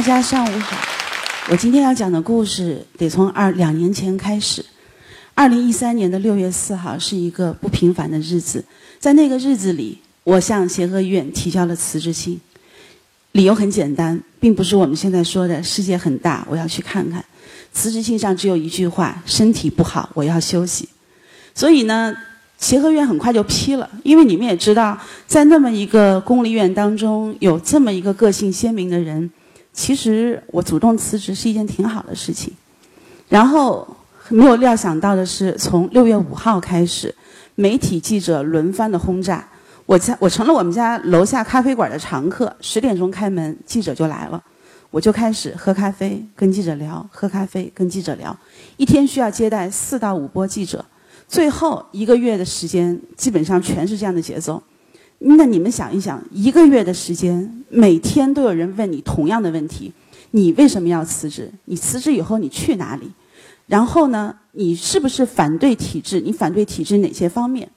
大家上午好，我今天要讲的故事得从二两年前开始。二零一三年的六月四号是一个不平凡的日子，在那个日子里，我向协和医院提交了辞职信，理由很简单，并不是我们现在说的世界很大，我要去看看。辞职信上只有一句话：身体不好，我要休息。所以呢，协和院很快就批了，因为你们也知道，在那么一个公立医院当中，有这么一个个性鲜明的人。其实我主动辞职是一件挺好的事情，然后没有料想到的是，从六月五号开始，媒体记者轮番的轰炸，我家我成了我们家楼下咖啡馆的常客。十点钟开门，记者就来了，我就开始喝咖啡跟记者聊，喝咖啡跟记者聊，一天需要接待四到五波记者，最后一个月的时间基本上全是这样的节奏。那你们想一想，一个月的时间，每天都有人问你同样的问题：你为什么要辞职？你辞职以后你去哪里？然后呢，你是不是反对体制？你反对体制哪些方面？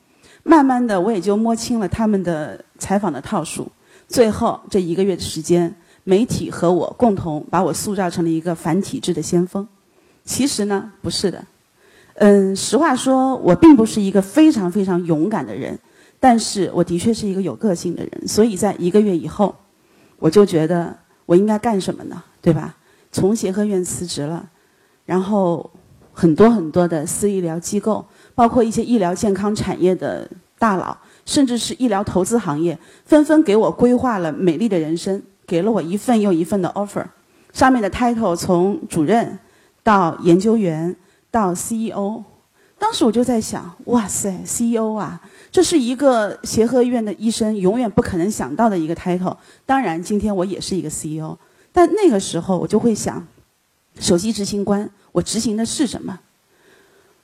慢慢的，我也就摸清了他们的采访的套数。最后这一个月的时间，媒体和我共同把我塑造成了一个反体制的先锋。其实呢，不是的。嗯，实话说，我并不是一个非常非常勇敢的人。但是我的确是一个有个性的人，所以在一个月以后，我就觉得我应该干什么呢？对吧？从协和院辞职了，然后很多很多的私医疗机构，包括一些医疗健康产业的大佬，甚至是医疗投资行业，纷纷给我规划了美丽的人生，给了我一份又一份的 offer，上面的 title 从主任到研究员到 CEO，当时我就在想，哇塞，CEO 啊！这是一个协和医院的医生永远不可能想到的一个 title。当然，今天我也是一个 CEO，但那个时候我就会想，首席执行官，我执行的是什么？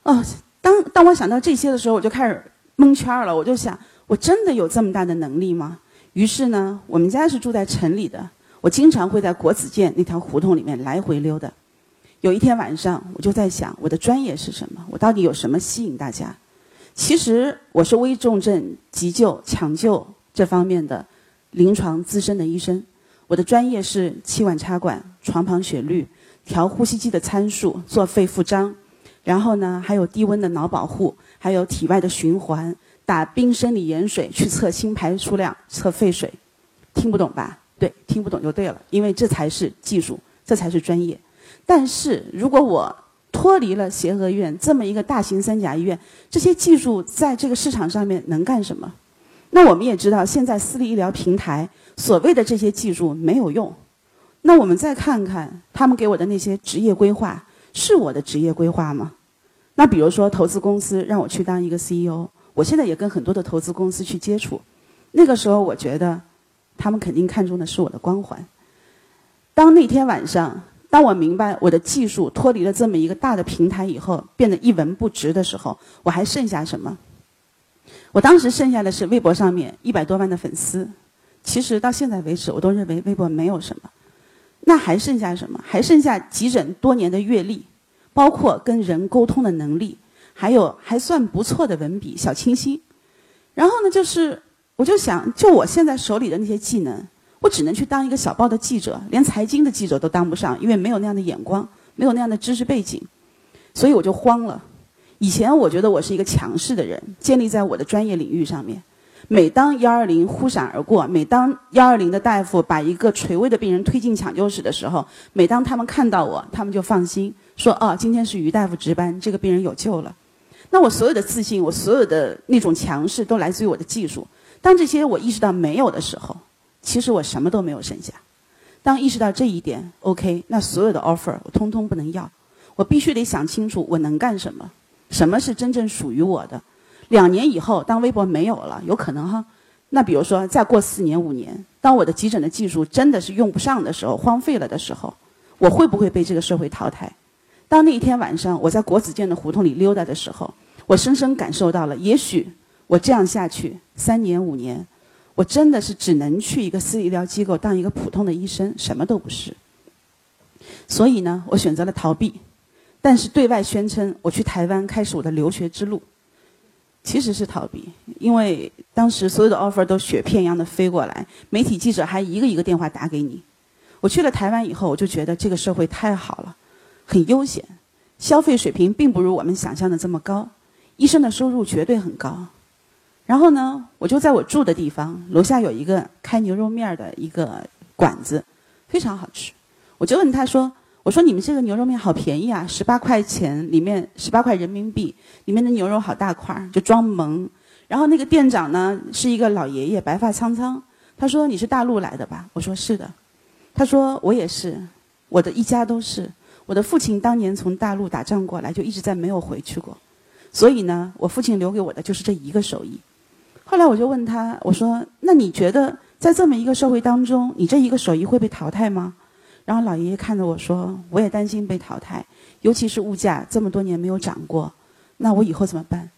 哦，当当我想到这些的时候，我就开始蒙圈了。我就想，我真的有这么大的能力吗？于是呢，我们家是住在城里的，我经常会在国子监那条胡同里面来回溜达。有一天晚上，我就在想，我的专业是什么？我到底有什么吸引大家？其实我是危重症急救抢救这方面的临床资深的医生，我的专业是气管插管、床旁血滤、调呼吸机的参数、做肺复张，然后呢还有低温的脑保护，还有体外的循环，打冰生理盐水去测心排出量、测肺水，听不懂吧？对，听不懂就对了，因为这才是技术，这才是专业。但是如果我脱离了协和医院这么一个大型三甲医院，这些技术在这个市场上面能干什么？那我们也知道，现在私立医疗平台所谓的这些技术没有用。那我们再看看他们给我的那些职业规划，是我的职业规划吗？那比如说投资公司让我去当一个 CEO，我现在也跟很多的投资公司去接触，那个时候我觉得他们肯定看中的是我的光环。当那天晚上。当我明白我的技术脱离了这么一个大的平台以后，变得一文不值的时候，我还剩下什么？我当时剩下的是微博上面一百多万的粉丝。其实到现在为止，我都认为微博没有什么。那还剩下什么？还剩下急诊多年的阅历，包括跟人沟通的能力，还有还算不错的文笔，小清新。然后呢，就是我就想，就我现在手里的那些技能。我只能去当一个小报的记者，连财经的记者都当不上，因为没有那样的眼光，没有那样的知识背景，所以我就慌了。以前我觉得我是一个强势的人，建立在我的专业领域上面。每当幺二零忽闪而过，每当幺二零的大夫把一个垂危的病人推进抢救室的时候，每当他们看到我，他们就放心说：“哦，今天是于大夫值班，这个病人有救了。”那我所有的自信，我所有的那种强势，都来自于我的技术。当这些我意识到没有的时候，其实我什么都没有剩下。当意识到这一点，OK，那所有的 offer 我通通不能要。我必须得想清楚我能干什么，什么是真正属于我的。两年以后，当微博没有了，有可能哈。那比如说，再过四年五年，当我的急诊的技术真的是用不上的时候，荒废了的时候，我会不会被这个社会淘汰？当那一天晚上我在国子监的胡同里溜达的时候，我深深感受到了，也许我这样下去三年五年。我真的是只能去一个私立医疗机构当一个普通的医生，什么都不是。所以呢，我选择了逃避，但是对外宣称我去台湾开始我的留学之路，其实是逃避。因为当时所有的 offer 都雪片一样的飞过来，媒体记者还一个一个电话打给你。我去了台湾以后，我就觉得这个社会太好了，很悠闲，消费水平并不如我们想象的这么高，医生的收入绝对很高。然后呢，我就在我住的地方楼下有一个开牛肉面的一个馆子，非常好吃。我就问他说：“我说你们这个牛肉面好便宜啊，十八块钱里面十八块人民币，里面的牛肉好大块，就装萌。”然后那个店长呢是一个老爷爷，白发苍苍。他说：“你是大陆来的吧？”我说：“是的。”他说：“我也是，我的一家都是。我的父亲当年从大陆打仗过来，就一直在没有回去过。所以呢，我父亲留给我的就是这一个手艺。后来我就问他，我说：‘那你觉得在这么一个社会当中，你这一个手艺会被淘汰吗？’然后老爷爷看着我说：‘我也担心被淘汰，尤其是物价这么多年没有涨过，那我以后怎么办？’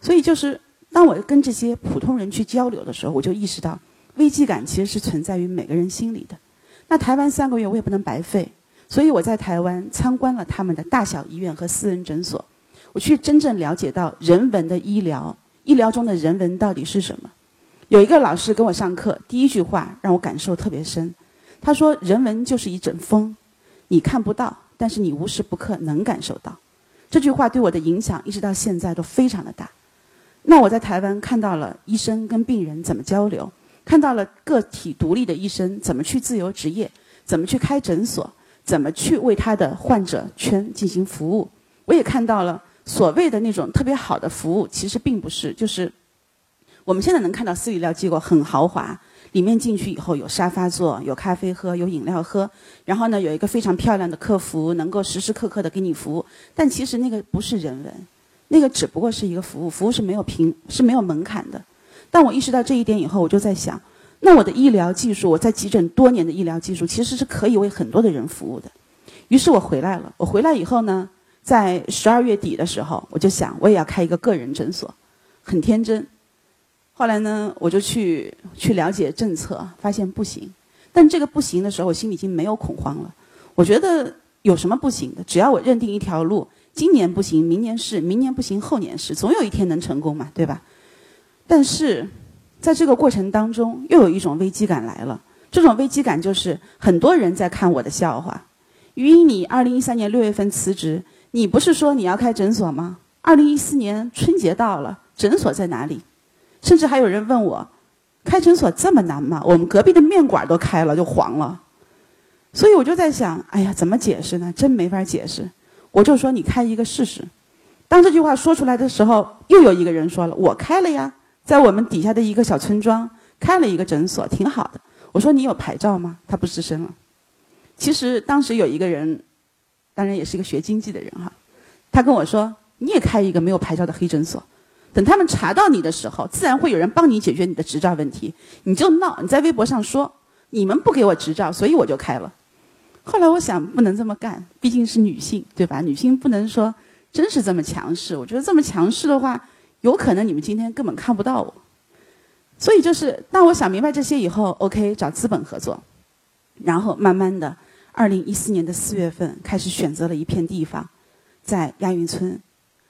所以就是当我跟这些普通人去交流的时候，我就意识到。”危机感其实是存在于每个人心里的。那台湾三个月我也不能白费，所以我在台湾参观了他们的大小医院和私人诊所，我去真正了解到人文的医疗，医疗中的人文到底是什么。有一个老师跟我上课，第一句话让我感受特别深。他说：“人文就是一阵风，你看不到，但是你无时不刻能感受到。”这句话对我的影响一直到现在都非常的大。那我在台湾看到了医生跟病人怎么交流。看到了个体独立的医生怎么去自由职业，怎么去开诊所，怎么去为他的患者圈进行服务。我也看到了所谓的那种特别好的服务，其实并不是。就是我们现在能看到私立医疗机构很豪华，里面进去以后有沙发坐，有咖啡喝，有饮料喝，然后呢有一个非常漂亮的客服，能够时时刻刻的给你服务。但其实那个不是人文，那个只不过是一个服务，服务是没有平是没有门槛的。但我意识到这一点以后，我就在想，那我的医疗技术，我在急诊多年的医疗技术，其实是可以为很多的人服务的。于是我回来了。我回来以后呢，在十二月底的时候，我就想，我也要开一个个人诊所，很天真。后来呢，我就去去了解政策，发现不行。但这个不行的时候，我心里已经没有恐慌了。我觉得有什么不行的？只要我认定一条路，今年不行，明年是，明年不行，后年是，总有一天能成功嘛，对吧？但是，在这个过程当中，又有一种危机感来了。这种危机感就是很多人在看我的笑话。于，你二零一三年六月份辞职，你不是说你要开诊所吗？二零一四年春节到了，诊所在哪里？甚至还有人问我，开诊所这么难吗？我们隔壁的面馆都开了就黄了。所以我就在想，哎呀，怎么解释呢？真没法解释。我就说你开一个试试。当这句话说出来的时候，又有一个人说了，我开了呀。在我们底下的一个小村庄开了一个诊所，挺好的。我说你有牌照吗？他不吱声了。其实当时有一个人，当然也是一个学经济的人哈，他跟我说你也开一个没有牌照的黑诊所，等他们查到你的时候，自然会有人帮你解决你的执照问题。你就闹，你在微博上说你们不给我执照，所以我就开了。后来我想不能这么干，毕竟是女性对吧？女性不能说真是这么强势。我觉得这么强势的话。有可能你们今天根本看不到我，所以就是当我想明白这些以后，OK，找资本合作，然后慢慢的，二零一四年的四月份开始选择了一片地方，在亚运村，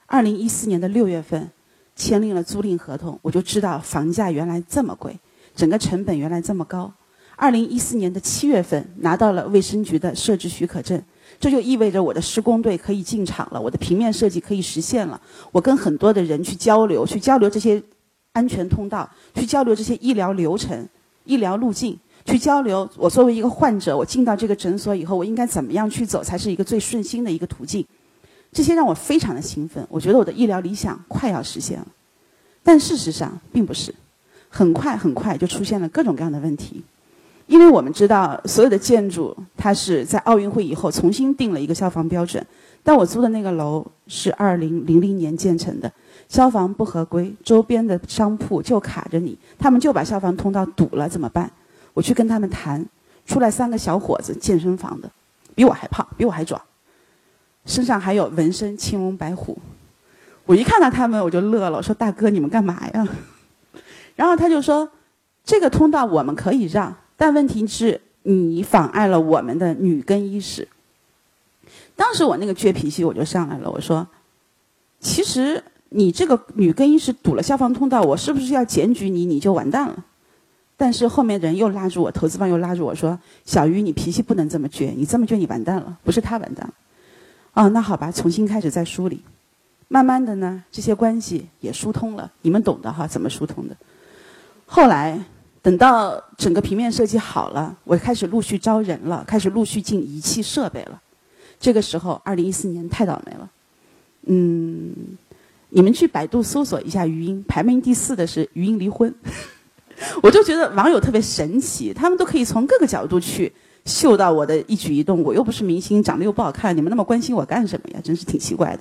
二零一四年的六月份签订了租赁合同，我就知道房价原来这么贵，整个成本原来这么高，二零一四年的七月份拿到了卫生局的设置许可证。这就意味着我的施工队可以进场了，我的平面设计可以实现了。我跟很多的人去交流，去交流这些安全通道，去交流这些医疗流程、医疗路径，去交流我作为一个患者，我进到这个诊所以后，我应该怎么样去走才是一个最顺心的一个途径。这些让我非常的兴奋，我觉得我的医疗理想快要实现了。但事实上并不是，很快很快就出现了各种各样的问题。因为我们知道，所有的建筑它是在奥运会以后重新定了一个消防标准，但我租的那个楼是二零零零年建成的，消防不合规，周边的商铺就卡着你，他们就把消防通道堵了，怎么办？我去跟他们谈，出来三个小伙子，健身房的，比我还胖，比我还壮，身上还有纹身，青龙白虎。我一看到他们，我就乐了，我说：“大哥，你们干嘛呀？” 然后他就说：“这个通道我们可以让。”但问题是，你妨碍了我们的女更衣室。当时我那个倔脾气我就上来了，我说：“其实你这个女更衣室堵了消防通道，我是不是要检举你？你就完蛋了？”但是后面人又拉住我，投资方又拉住我说：“小鱼，你脾气不能这么倔，你这么倔你完蛋了，不是他完蛋了。”哦，那好吧，重新开始再梳理。慢慢的呢，这些关系也疏通了，你们懂的哈，怎么疏通的？后来等到整个平面设计好了，我开始陆续招人了，开始陆续进仪器设备了。这个时候，二零一四年太倒霉了。嗯，你们去百度搜索一下余音，排名第四的是余音离婚。我就觉得网友特别神奇，他们都可以从各个角度去嗅到我的一举一动。我又不是明星，长得又不好看，你们那么关心我干什么呀？真是挺奇怪的。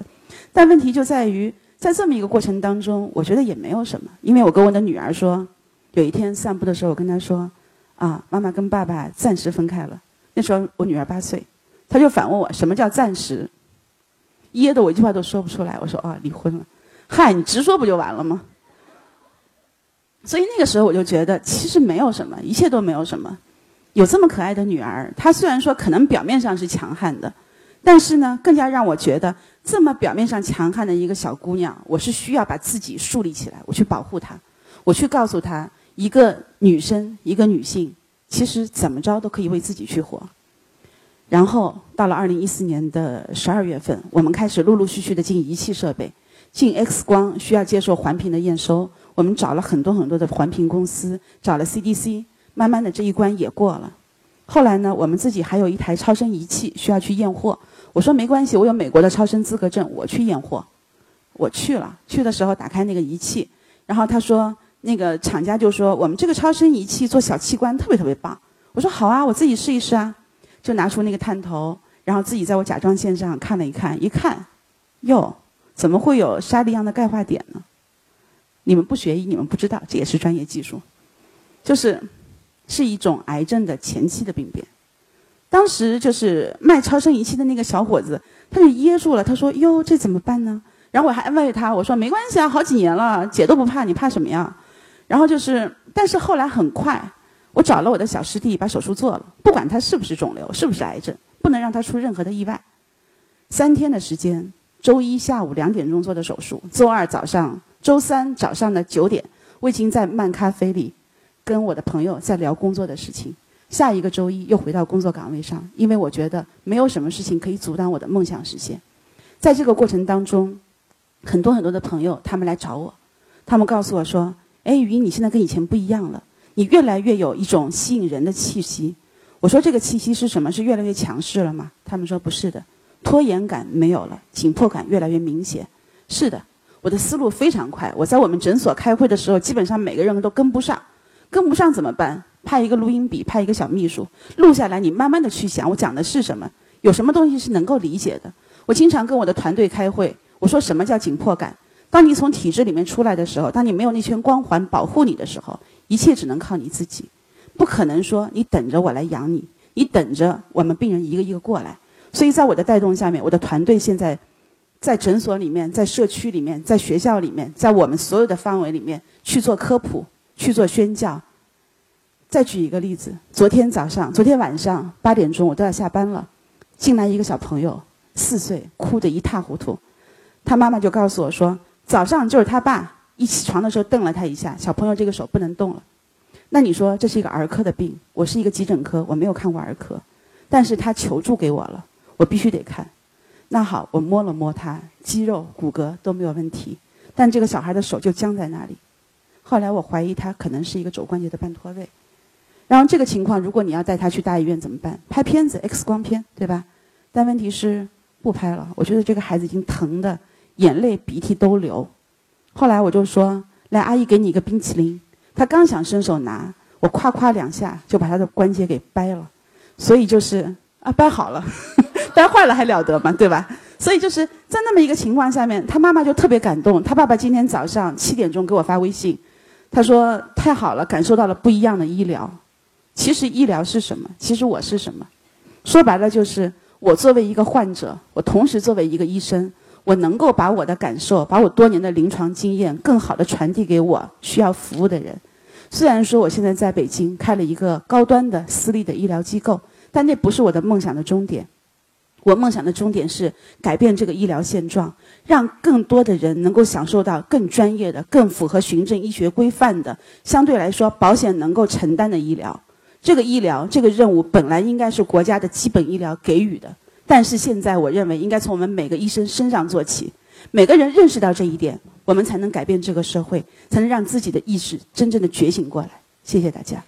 但问题就在于，在这么一个过程当中，我觉得也没有什么。因为我跟我的女儿说，有一天散步的时候，我跟她说：“啊，妈妈跟爸爸暂时分开了。”那时候我女儿八岁，她就反问我：“什么叫暂时？”噎得我一句话都说不出来。我说：“啊，离婚了。”嗨，你直说不就完了吗？所以那个时候我就觉得，其实没有什么，一切都没有什么。有这么可爱的女儿，她虽然说可能表面上是强悍的，但是呢，更加让我觉得，这么表面上强悍的一个小姑娘，我是需要把自己树立起来，我去保护她，我去告诉她，一个女生，一个女性，其实怎么着都可以为自己去活。然后到了二零一四年的十二月份，我们开始陆陆续续的进仪器设备，进 X 光需要接受环评的验收。我们找了很多很多的环评公司，找了 CDC，慢慢的这一关也过了。后来呢，我们自己还有一台超声仪器需要去验货。我说没关系，我有美国的超声资格证，我去验货。我去了，去的时候打开那个仪器，然后他说那个厂家就说我们这个超声仪器做小器官特别特别棒。我说好啊，我自己试一试啊，就拿出那个探头，然后自己在我甲状腺上看了一看，一看，哟，怎么会有沙粒样的钙化点呢？你们不学医，你们不知道，这也是专业技术，就是是一种癌症的前期的病变。当时就是卖超声仪器的那个小伙子，他就噎住了。他说：“哟，这怎么办呢？”然后我还安慰他，我说：“没关系啊，好几年了，姐都不怕，你怕什么呀？”然后就是，但是后来很快，我找了我的小师弟把手术做了，不管他是不是肿瘤，是不是癌症，不能让他出任何的意外。三天的时间，周一下午两点钟做的手术，周二早上。周三早上的九点，我已经在漫咖啡里跟我的朋友在聊工作的事情。下一个周一又回到工作岗位上，因为我觉得没有什么事情可以阻挡我的梦想实现。在这个过程当中，很多很多的朋友他们来找我，他们告诉我说：“哎，雨音，你现在跟以前不一样了，你越来越有一种吸引人的气息。”我说：“这个气息是什么？是越来越强势了吗？”他们说：“不是的，拖延感没有了，紧迫感越来越明显。”是的。我的思路非常快，我在我们诊所开会的时候，基本上每个人都跟不上，跟不上怎么办？派一个录音笔，派一个小秘书录下来，你慢慢的去想我讲的是什么，有什么东西是能够理解的。我经常跟我的团队开会，我说什么叫紧迫感？当你从体制里面出来的时候，当你没有那圈光环保护你的时候，一切只能靠你自己，不可能说你等着我来养你，你等着我们病人一个一个过来。所以在我的带动下面，我的团队现在。在诊所里面，在社区里面，在学校里面，在我们所有的范围里面去做科普，去做宣教。再举一个例子，昨天早上，昨天晚上八点钟我都要下班了，进来一个小朋友，四岁，哭得一塌糊涂。他妈妈就告诉我说，早上就是他爸一起床的时候瞪了他一下，小朋友这个手不能动了。那你说这是一个儿科的病，我是一个急诊科，我没有看过儿科，但是他求助给我了，我必须得看。那好，我摸了摸他，肌肉骨骼都没有问题，但这个小孩的手就僵在那里。后来我怀疑他可能是一个肘关节的半脱位。然后这个情况，如果你要带他去大医院怎么办？拍片子，X 光片，对吧？但问题是不拍了。我觉得这个孩子已经疼的眼泪鼻涕都流。后来我就说：“来，阿姨给你一个冰淇淋。”他刚想伸手拿，我夸夸两下就把他的关节给掰了。所以就是啊，掰好了。掰坏了还了得吗？对吧？所以就是在那么一个情况下面，他妈妈就特别感动。他爸爸今天早上七点钟给我发微信，他说：“太好了，感受到了不一样的医疗。其实医疗是什么？其实我是什么？说白了就是我作为一个患者，我同时作为一个医生，我能够把我的感受，把我多年的临床经验，更好的传递给我需要服务的人。虽然说我现在在北京开了一个高端的私立的医疗机构，但那不是我的梦想的终点。”我梦想的终点是改变这个医疗现状，让更多的人能够享受到更专业的、更符合循证医学规范的、相对来说保险能够承担的医疗。这个医疗这个任务本来应该是国家的基本医疗给予的，但是现在我认为应该从我们每个医生身上做起，每个人认识到这一点，我们才能改变这个社会，才能让自己的意识真正的觉醒过来。谢谢大家。